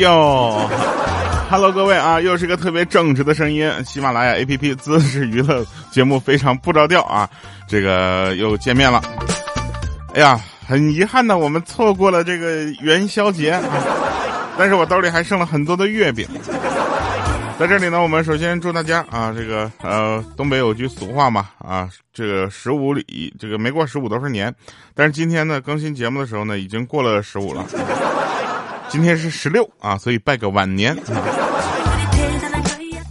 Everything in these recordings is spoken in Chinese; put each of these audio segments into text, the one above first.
哟，Hello，各位啊，又是个特别正直的声音。喜马拉雅 APP 姿势娱乐节目非常不着调啊，这个又见面了。哎呀，很遗憾的，我们错过了这个元宵节，但是我兜里还剩了很多的月饼。在这里呢，我们首先祝大家啊，这个呃，东北有句俗话嘛啊，这个十五里，这个没过十五都是年。但是今天呢，更新节目的时候呢，已经过了十五了。今天是十六啊，所以拜个晚年。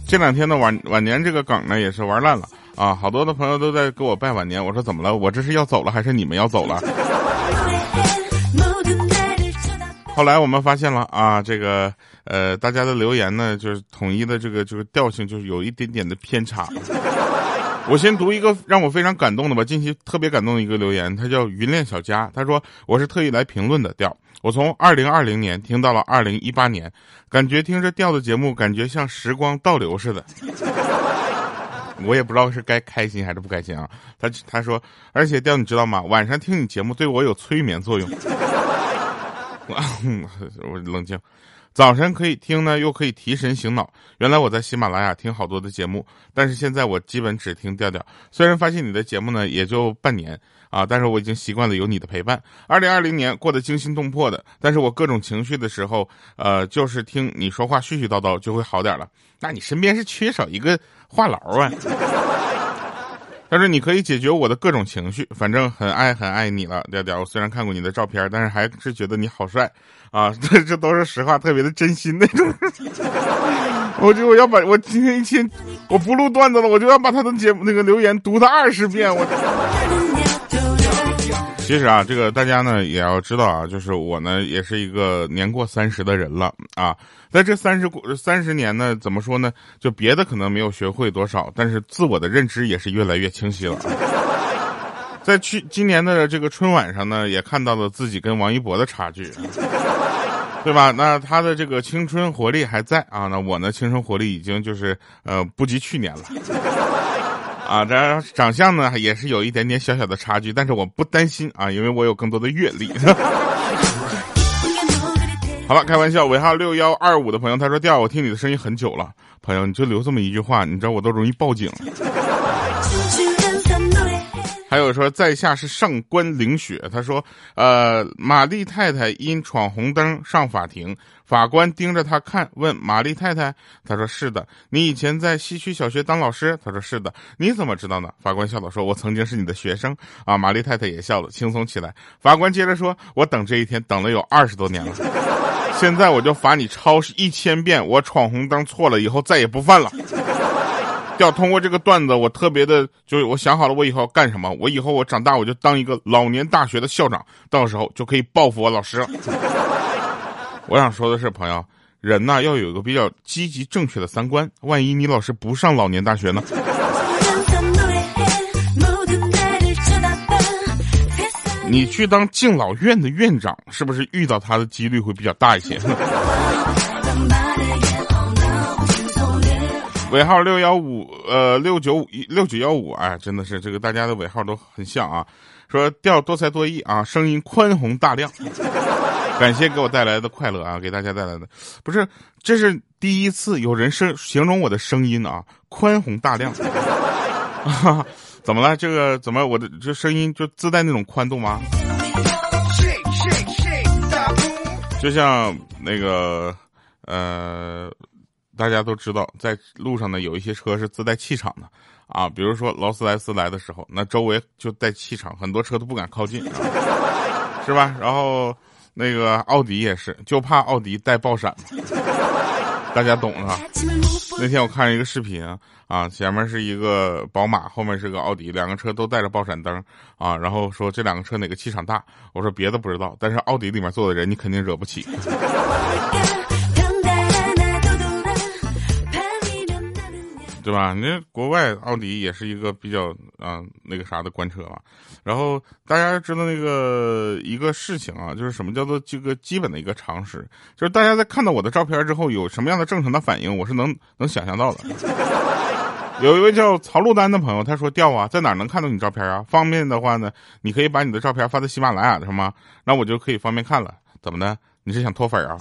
这两天的晚晚年这个梗呢，也是玩烂了啊，好多的朋友都在给我拜晚年。我说怎么了？我这是要走了，还是你们要走了？后来我们发现了啊，这个呃，大家的留言呢，就是统一的这个这个调性，就是有一点点的偏差。我先读一个让我非常感动的吧，近期特别感动的一个留言，他叫云恋小佳，他说我是特意来评论的调，我从二零二零年听到了二零一八年，感觉听着调的节目，感觉像时光倒流似的。我也不知道是该开心还是不开心啊。他他说，而且调你知道吗？晚上听你节目对我有催眠作用。我冷静。早晨可以听呢，又可以提神醒脑。原来我在喜马拉雅听好多的节目，但是现在我基本只听调调。虽然发现你的节目呢也就半年啊，但是我已经习惯了有你的陪伴。二零二零年过得惊心动魄的，但是我各种情绪的时候，呃，就是听你说话絮絮叨叨就会好点了。那你身边是缺少一个话痨啊？他说：“你可以解决我的各种情绪，反正很爱很爱你了，调调。我虽然看过你的照片，但是还是觉得你好帅啊！这这都是实话，特别的真心那种。我就我要把我今天一天我不录段子了，我就要把他的节目那个留言读他二十遍。我。”其实啊，这个大家呢也要知道啊，就是我呢也是一个年过三十的人了啊，在这三十过三十年呢，怎么说呢？就别的可能没有学会多少，但是自我的认知也是越来越清晰了。在去今年的这个春晚上呢，也看到了自己跟王一博的差距，对吧？那他的这个青春活力还在啊，那我呢青春活力已经就是呃不及去年了。啊，这长相呢也是有一点点小小的差距，但是我不担心啊，因为我有更多的阅历。好了，开玩笑。尾号六幺二五的朋友他说：“调，我听你的声音很久了，朋友你就留这么一句话，你知道我都容易报警。”还有说在下是上官凌雪，他说：“呃，玛丽太太因闯红灯上法庭，法官盯着他看，问玛丽太太，他说是的。你以前在西区小学当老师，他说是的。你怎么知道呢？法官笑道说：我曾经是你的学生啊。玛丽太太也笑了，轻松起来。法官接着说：我等这一天等了有二十多年了，现在我就罚你抄一千遍，我闯红灯错了以后再也不犯了。”要通过这个段子，我特别的，就是我想好了，我以后要干什么。我以后我长大，我就当一个老年大学的校长，到时候就可以报复我老师。我想说的是，朋友，人呐要有一个比较积极正确的三观。万一你老师不上老年大学呢？你去当敬老院的院长，是不是遇到他的几率会比较大一些？尾号六幺五，呃，六九五一六九幺五，哎，真的是这个大家的尾号都很像啊。说调多才多艺啊，声音宽宏大量，感谢给我带来的快乐啊，给大家带来的，不是，这是第一次有人声形容我的声音啊，宽宏大量。怎么了？这个怎么我的这声音就自带那种宽度吗？就像那个，呃。大家都知道，在路上呢，有一些车是自带气场的，啊，比如说劳斯莱斯来的时候，那周围就带气场，很多车都不敢靠近，是吧？然后那个奥迪也是，就怕奥迪带爆闪，大家懂了？那天我看一个视频啊，前面是一个宝马，后面是个奥迪，两个车都带着爆闪灯啊，然后说这两个车哪个气场大？我说别的不知道，但是奥迪里面坐的人你肯定惹不起。对吧？那国外奥迪也是一个比较啊那个啥的官车嘛。然后大家知道那个一个事情啊，就是什么叫做这个基本的一个常识，就是大家在看到我的照片之后有什么样的正常的反应，我是能能想象到的。有一位叫曹路丹的朋友，他说：“调啊，在哪能看到你照片啊？方便的话呢，你可以把你的照片发在喜马拉雅上吗？那我就可以方便看了。怎么的？你是想脱粉啊？”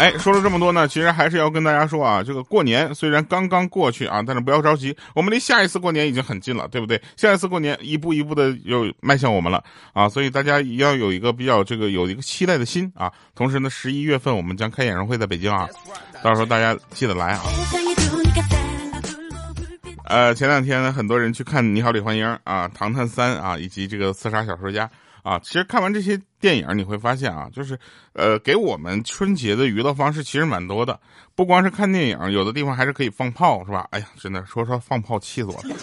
哎，说了这么多呢，其实还是要跟大家说啊，这个过年虽然刚刚过去啊，但是不要着急，我们离下一次过年已经很近了，对不对？下一次过年一步一步的又迈向我们了啊，所以大家要有一个比较这个有一个期待的心啊。同时呢，十一月份我们将开演唱会在北京啊，到时候大家记得来啊。呃，前两天呢，很多人去看《你好，李焕英》啊，《唐探三》啊，以及这个《刺杀小说家》啊。其实看完这些电影，你会发现啊，就是呃，给我们春节的娱乐方式其实蛮多的。不光是看电影，有的地方还是可以放炮，是吧？哎呀，真的说说放炮气死我了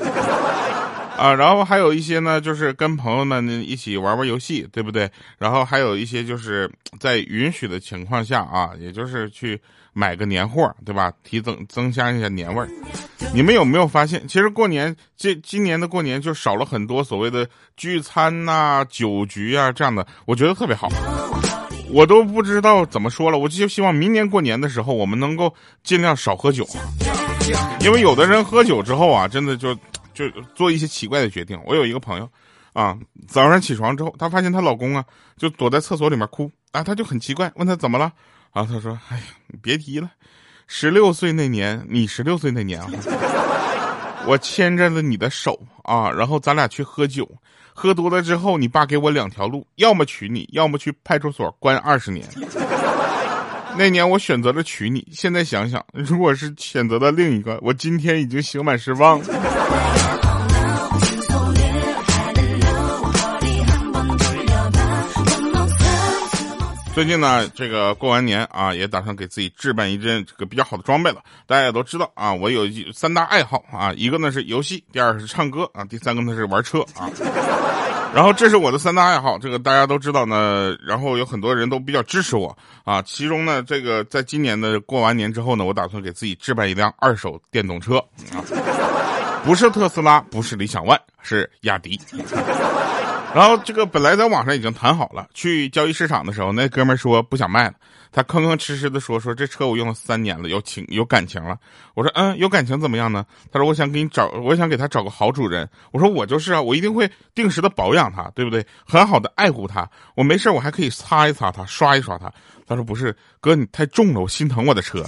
啊！然后还有一些呢，就是跟朋友们一起玩玩游戏，对不对？然后还有一些就是在允许的情况下啊，也就是去。买个年货，对吧？提增增加一下年味儿。你们有没有发现，其实过年这今年的过年就少了很多所谓的聚餐呐、酒局啊这样的，我觉得特别好。我都不知道怎么说了，我就希望明年过年的时候，我们能够尽量少喝酒，因为有的人喝酒之后啊，真的就就做一些奇怪的决定。我有一个朋友啊，早上起床之后，她发现她老公啊就躲在厕所里面哭啊，她就很奇怪，问他怎么了。然后他说：“哎呀，你别提了，十六岁那年，你十六岁那年啊，我牵着了你的手啊，然后咱俩去喝酒，喝多了之后，你爸给我两条路，要么娶你，要么去派出所关二十年。那年我选择了娶你，现在想想，如果是选择了另一个，我今天已经刑满释放。”最近呢，这个过完年啊，也打算给自己置办一件这个比较好的装备了。大家也都知道啊，我有三大爱好啊，一个呢是游戏，第二是唱歌啊，第三个呢是玩车啊。然后这是我的三大爱好，这个大家都知道呢。然后有很多人都比较支持我啊。其中呢，这个在今年的过完年之后呢，我打算给自己置办一辆二手电动车啊，不是特斯拉，不是理想 ONE，是雅迪。然后这个本来在网上已经谈好了，去交易市场的时候，那哥们说不想卖了，他吭吭哧哧的说说这车我用了三年了，有情有感情了。我说嗯，有感情怎么样呢？他说我想给你找，我想给他找个好主人。我说我就是啊，我一定会定时的保养它，对不对？很好的爱护它，我没事我还可以擦一擦它，刷一刷它。他说不是，哥你太重了，我心疼我的车。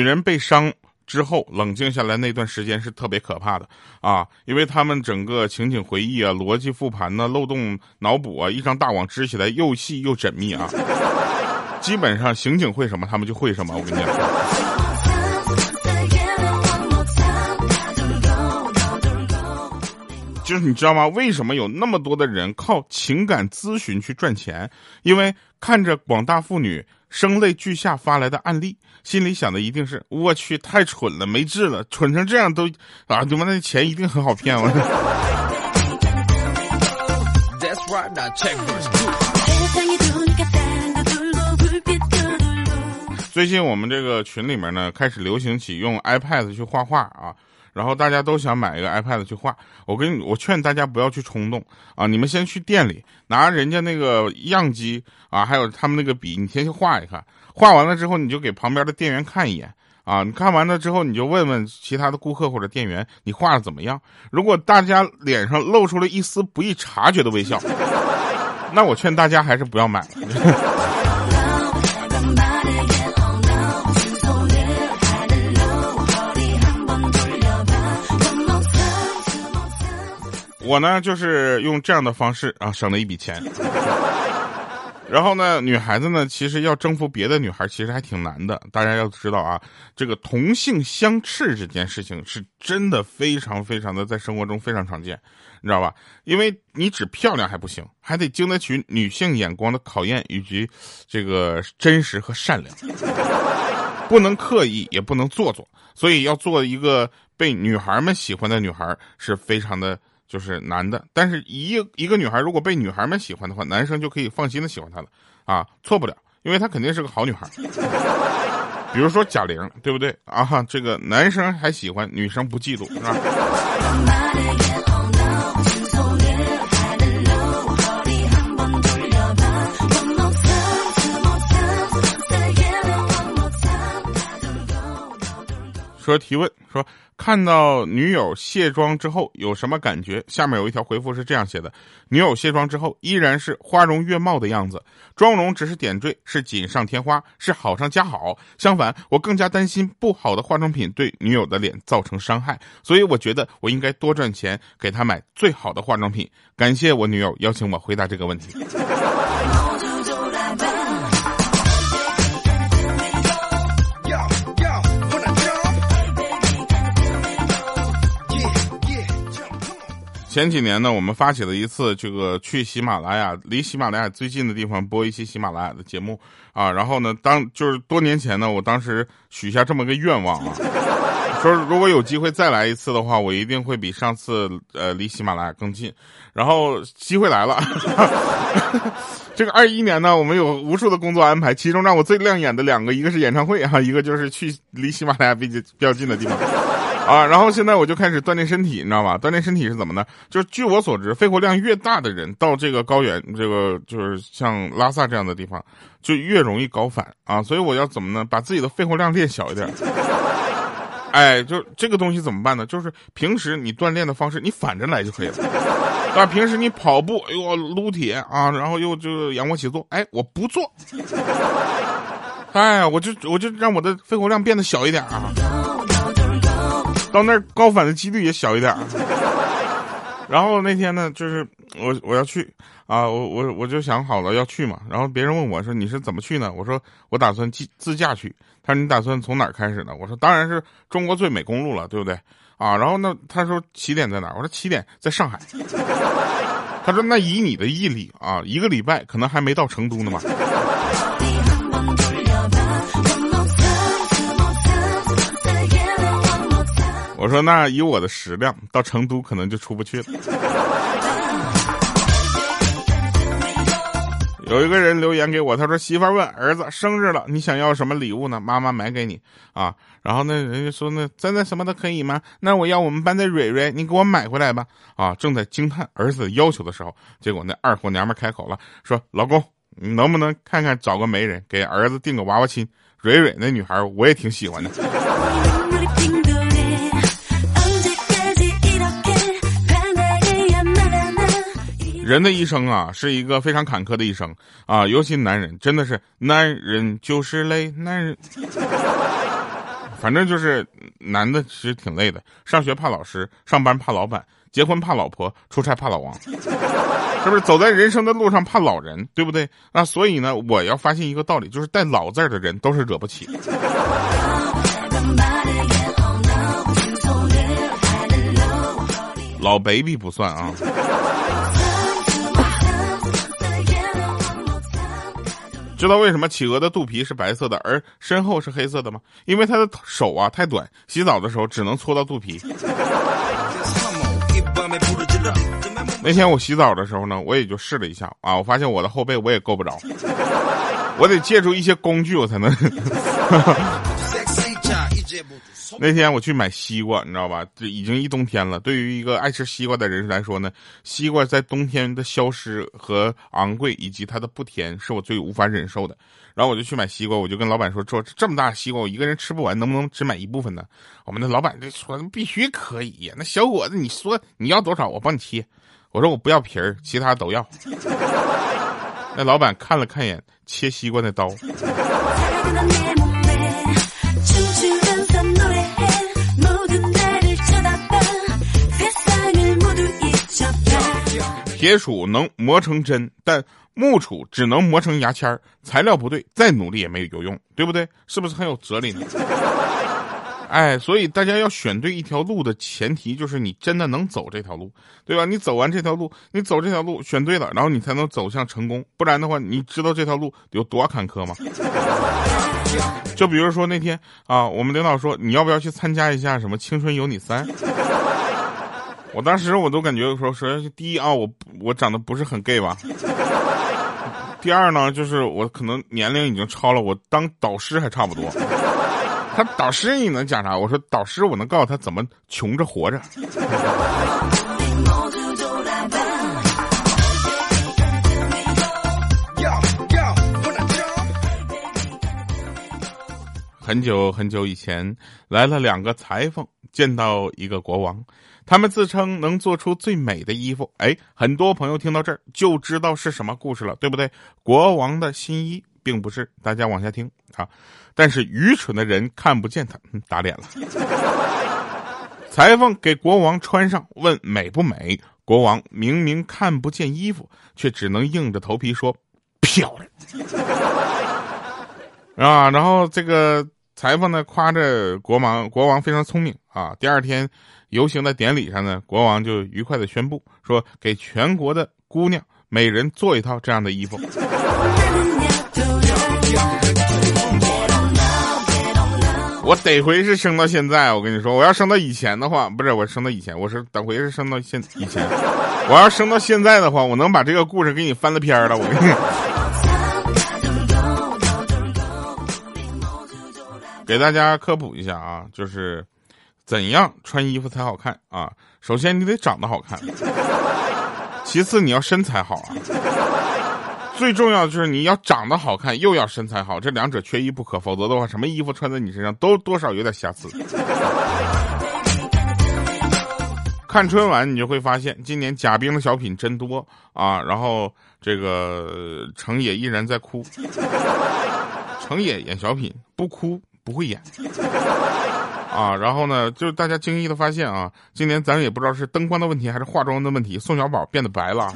女人被伤之后冷静下来那段时间是特别可怕的啊，因为他们整个情景回忆啊、逻辑复盘呢、漏洞脑补啊，一张大网织起来又细又缜密啊。基本上刑警会什么，他们就会什么。我跟你讲，就是你知道吗？为什么有那么多的人靠情感咨询去赚钱？因为看着广大妇女。声泪俱下发来的案例，心里想的一定是：我去，太蠢了，没治了，蠢成这样都啊！他妈那钱一定很好骗我。最近我们这个群里面呢，开始流行起用 iPad 去画画啊。然后大家都想买一个 iPad 去画，我跟你我劝大家不要去冲动啊！你们先去店里拿人家那个样机啊，还有他们那个笔，你先去画一看，画完了之后你就给旁边的店员看一眼啊！你看完了之后你就问问其他的顾客或者店员，你画的怎么样？如果大家脸上露出了一丝不易察觉的微笑，那我劝大家还是不要买了 我呢，就是用这样的方式啊，省了一笔钱。然后呢，女孩子呢，其实要征服别的女孩，其实还挺难的。大家要知道啊，这个同性相斥这件事情是真的非常非常的在生活中非常常见，你知道吧？因为你只漂亮还不行，还得经得起女性眼光的考验，以及这个真实和善良，不能刻意，也不能做作。所以要做一个被女孩们喜欢的女孩，是非常的。就是男的，但是一一个女孩如果被女孩们喜欢的话，男生就可以放心的喜欢她了，啊，错不了，因为她肯定是个好女孩。比如说贾玲，对不对啊？这个男生还喜欢，女生不嫉妒，是吧？说提问说看到女友卸妆之后有什么感觉？下面有一条回复是这样写的：女友卸妆之后依然是花容月貌的样子，妆容只是点缀，是锦上添花，是好上加好。相反，我更加担心不好的化妆品对女友的脸造成伤害，所以我觉得我应该多赚钱给她买最好的化妆品。感谢我女友邀请我回答这个问题。前几年呢，我们发起了一次这个去喜马拉雅，离喜马拉雅最近的地方播一期喜马拉雅的节目啊。然后呢，当就是多年前呢，我当时许下这么个愿望啊，说如果有机会再来一次的话，我一定会比上次呃离喜马拉雅更近。然后机会来了，这个二一年呢，我们有无数的工作安排，其中让我最亮眼的两个，一个是演唱会啊，一个就是去离喜马拉雅比较比较近的地方。啊，然后现在我就开始锻炼身体，你知道吧？锻炼身体是怎么呢？就是据我所知，肺活量越大的人，到这个高原，这个就是像拉萨这样的地方，就越容易高反啊。所以我要怎么呢？把自己的肺活量练小一点。哎，就这个东西怎么办呢？就是平时你锻炼的方式，你反着来就可以了。啊，平时你跑步，哎呦撸铁啊，然后又就仰卧起坐，哎，我不做。哎，我就我就让我的肺活量变得小一点啊。到那儿高反的几率也小一点然后那天呢，就是我我要去啊，我我我就想好了要去嘛。然后别人问我说你是怎么去呢？我说我打算自自驾去。他说你打算从哪儿开始呢？我说当然是中国最美公路了，对不对？啊，然后呢，他说起点在哪儿？我说起点在上海。他说那以你的毅力啊，一个礼拜可能还没到成都呢嘛。我说那以我的食量，到成都可能就出不去了。有一个人留言给我，他说媳妇问儿子生日了，你想要什么礼物呢？妈妈买给你啊。然后呢，人家说那真的什么都可以吗？那我要我们班的蕊蕊，你给我买回来吧。啊，正在惊叹儿子要求的时候，结果那二货娘们开口了，说老公，你能不能看看找个媒人给儿子订个娃娃亲？蕊蕊那女孩我也挺喜欢的。人的一生啊，是一个非常坎坷的一生啊，尤其男人，真的是男人就是累，男人，反正就是男的其实挺累的。上学怕老师，上班怕老板，结婚怕老婆，出差怕老王，是不是？走在人生的路上怕老人，对不对？那所以呢，我要发现一个道理，就是带老字的人都是惹不起。老 baby 不算啊。知道为什么企鹅的肚皮是白色的，而身后是黑色的吗？因为它的手啊太短，洗澡的时候只能搓到肚皮。那天我洗澡的时候呢，我也就试了一下啊，我发现我的后背我也够不着，我得借助一些工具我才能。那天我去买西瓜，你知道吧？这已经一冬天了。对于一个爱吃西瓜的人来说呢，西瓜在冬天的消失和昂贵，以及它的不甜，是我最无法忍受的。然后我就去买西瓜，我就跟老板说：“说这么大西瓜，我一个人吃不完，能不能只买一部分呢？”我们的老板就说：“必须可以呀！那小伙子，你说你要多少，我帮你切。”我说：“我不要皮儿，其他都要。”那老板看了看眼切西瓜的刀。铁杵能磨成针，但木杵只能磨成牙签儿。材料不对，再努力也没有用，对不对？是不是很有哲理呢？哎，所以大家要选对一条路的前提就是你真的能走这条路，对吧？你走完这条路，你走这条路选对了，然后你才能走向成功。不然的话，你知道这条路有多坎坷吗？就比如说那天啊，我们领导说你要不要去参加一下什么《青春有你三》。我当时我都感觉说，首先第一啊，我我长得不是很 gay 吧。第二呢，就是我可能年龄已经超了，我当导师还差不多。他导师你能讲啥？我说导师我能告诉他怎么穷着活着。很久很久以前，来了两个裁缝，见到一个国王，他们自称能做出最美的衣服。哎，很多朋友听到这儿就知道是什么故事了，对不对？国王的新衣，并不是。大家往下听啊。但是愚蠢的人看不见他，打脸了。裁缝给国王穿上，问美不美？国王明明看不见衣服，却只能硬着头皮说漂亮。啊，然后这个裁缝呢夸着国王，国王非常聪明啊。第二天游行的典礼上呢，国王就愉快的宣布说，给全国的姑娘每人做一套这样的衣服。我得回是生到现在，我跟你说，我要生到以前的话，不是我生到以前，我是等回是生到现以前，我要生到现在的话，我能把这个故事给你翻了篇了，我跟你。给大家科普一下啊，就是怎样穿衣服才好看啊？首先你得长得好看，其次你要身材好啊。最重要的就是你要长得好看，又要身材好，这两者缺一不可，否则的话，什么衣服穿在你身上都多少有点瑕疵。看春晚你就会发现，今年贾冰的小品真多啊，然后这个成也依然在哭，成也演小品不哭不会演啊，然后呢，就是大家惊异的发现啊，今年咱也不知道是灯光的问题还是化妆的问题，宋小宝变得白了。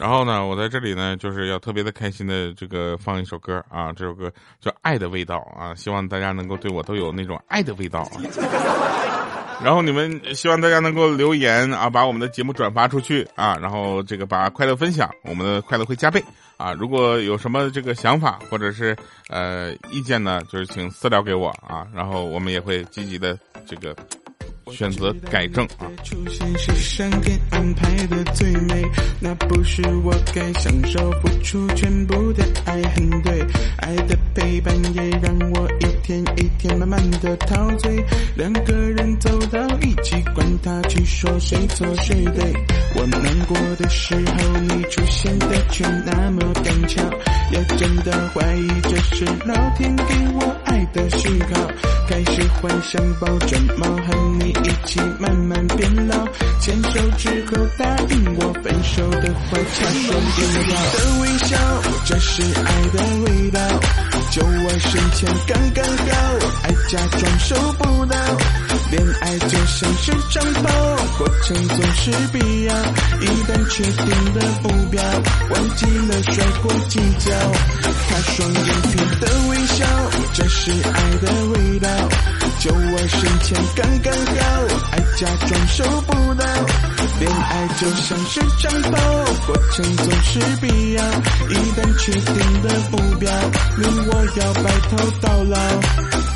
然后呢，我在这里呢，就是要特别的开心的这个放一首歌啊，这首歌叫《爱的味道》啊，希望大家能够对我都有那种爱的味道啊。然后你们希望大家能够留言啊，把我们的节目转发出去啊，然后这个把快乐分享，我们的快乐会加倍啊。如果有什么这个想法或者是呃意见呢，就是请私聊给我啊，然后我们也会积极的这个。选择改正啊！出现是上天安排的最美，那不是我该享受付出全部的爱，很对。爱的陪伴也让我一天一天慢慢的陶醉，两个人走到一起，管他去说谁错谁对。我难过的时候，你出现的却那么刚巧，也真的怀疑这是老天给我爱的讯号，开始幻想抱着猫和你。一起慢慢变老，牵手之后答应我分手的话，擦双眼的微笑，这是爱的味道。就我身前刚刚好，爱假装收不到，恋爱就像是长跑，过程总是必要。一旦确定的目标，忘记了摔过几跤，他双眼皮的微笑，这是爱的味道。就我身前刚刚好，爱假装收不到，恋爱就像是长跑，过程总是必要。一旦确定的目标，你我我要白头到老。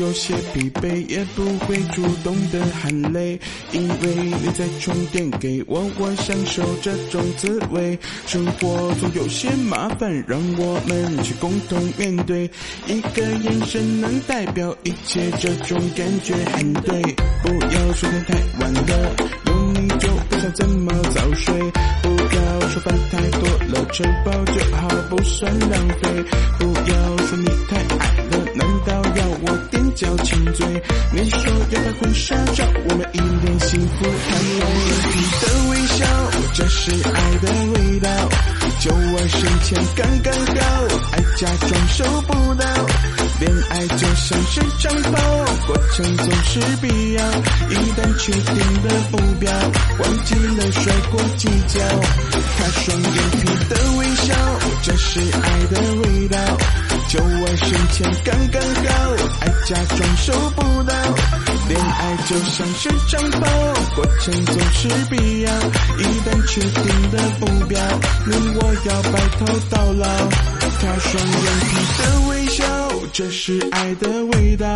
有些疲惫，也不会主动的喊累，因为你在充电给我，我享受这种滋味。生活中有些麻烦，让我们去共同面对。一个眼神能代表一切，这种感觉很对。不要说天太晚了，有你就不想怎么早睡。不要说饭太多了，吃饱就好，不算浪费。不要说你太矮了，难道要我？叫亲嘴，你说要拍婚纱照，我们一脸幸福，看你的微笑，这是爱的味道。就我身前刚刚好，爱假装收不到，恋爱就像是长跑，过程总是必要。一旦确定的目标，忘记了甩过计较。他双眼皮的微笑，这是爱的味道。就我身前刚刚好，爱假装收不到，恋爱就像是长跑，过程总是必要。一旦确定的目标，你我要白头到老。他双眼皮的微。这是爱的味道。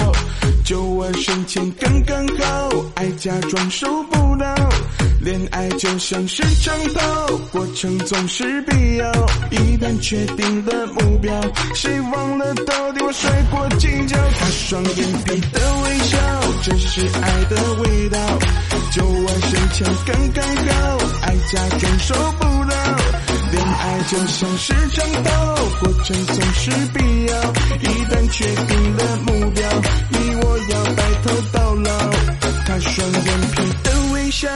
就我身前刚刚好，爱假装收不到。恋爱就像是长跑，过程总是必要。一旦确定了目标，谁忘了到底我摔过几跤？他双眼皮的微笑，这是爱的味道。就我身前刚刚好，爱假装收不到。恋爱就像是战斗，过程总是必要，一旦确定了目标，你我要白头到老，他双眼皮的微笑。